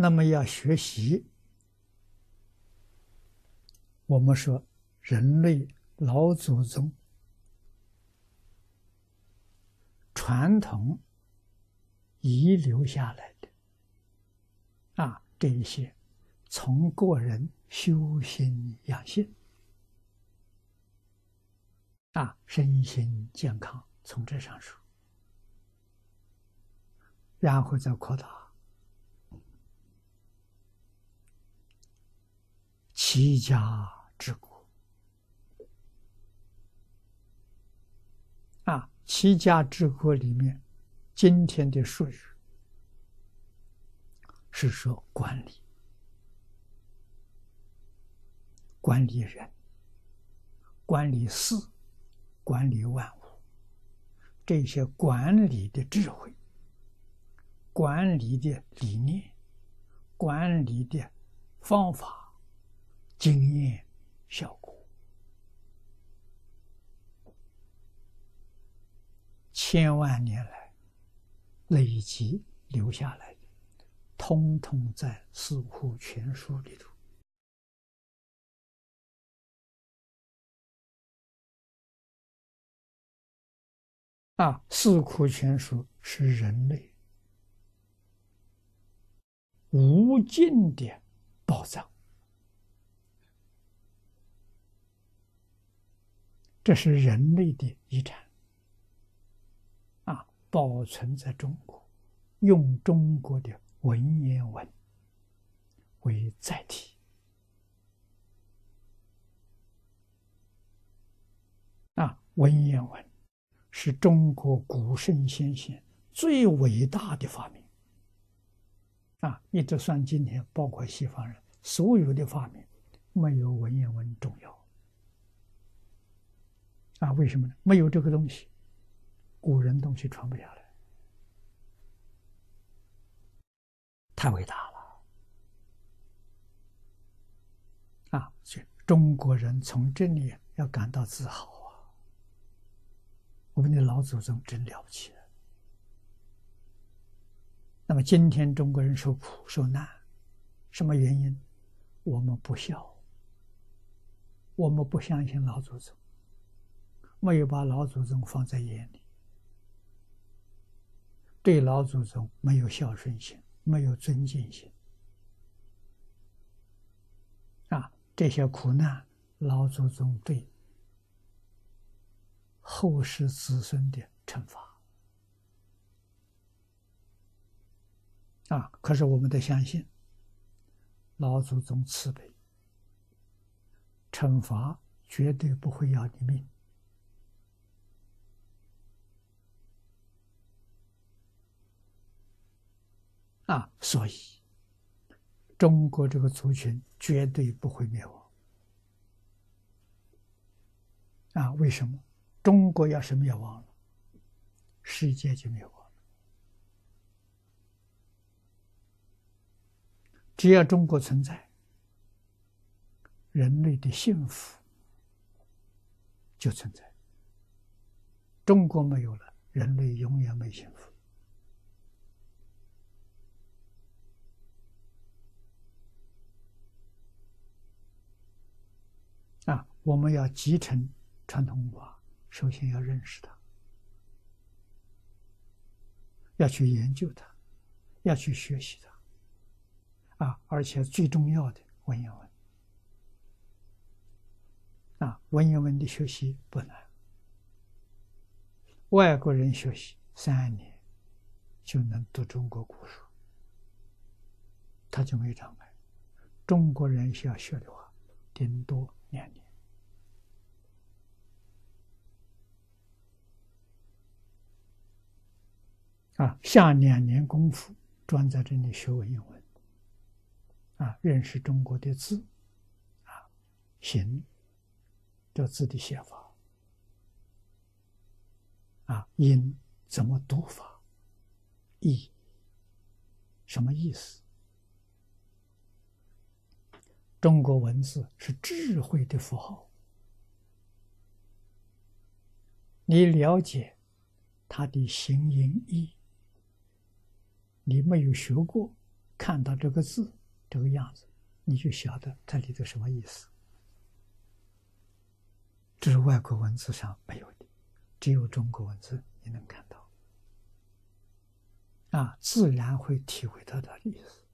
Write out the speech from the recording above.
那么要学习，我们说人类老祖宗传统遗留下来的。啊，这一些从个人修心养性。啊，身心健康，从这上说，然后再扩大。齐家治国啊，齐家治国里面，今天的术语是说管理，管理人，管理事，管理万物，这些管理的智慧、管理的理念、管理的方法。经验效果，千万年来累积留下来的，通通在《四库全书》里头。啊，《四库全书》是人类无尽的宝藏。这是人类的遗产，啊，保存在中国，用中国的文言文为载体，啊，文言文是中国古圣先贤最伟大的发明，啊，一直算今天，包括西方人所有的发明，没有文言文重要。啊，为什么呢？没有这个东西，古人东西传不下来，太伟大了。啊，所以中国人从这里要感到自豪啊！我们的老祖宗真了不起。那么今天中国人受苦受难，什么原因？我们不孝，我们不相信老祖宗。没有把老祖宗放在眼里，对老祖宗没有孝顺心，没有尊敬心，啊，这些苦难，老祖宗对后世子孙的惩罚，啊，可是我们得相信，老祖宗慈悲，惩罚绝对不会要你命。啊，所以中国这个族群绝对不会灭亡。啊，为什么？中国要是灭亡了，世界就灭亡了。只要中国存在，人类的幸福就存在。中国没有了，人类永远没幸福。啊，我们要继承传统文化，首先要认识它，要去研究它，要去学习它。啊，而且最重要的文言文，啊，文言文的学习不难，外国人学习三年就能读中国古书，他就没障碍。中国人需要学的话，顶多。两年啊，下两年功夫，专在这里学文言文。啊，认识中国的字。啊，形这字的写法。啊，音怎么读法，意什么意思？中国文字是智慧的符号，你了解它的形音义，你没有学过，看。到这个字这个样子，你就晓得它里头什么意思。这是外国文字上没有的，只有中国文字你能看到。啊，自然会体会到它的意思。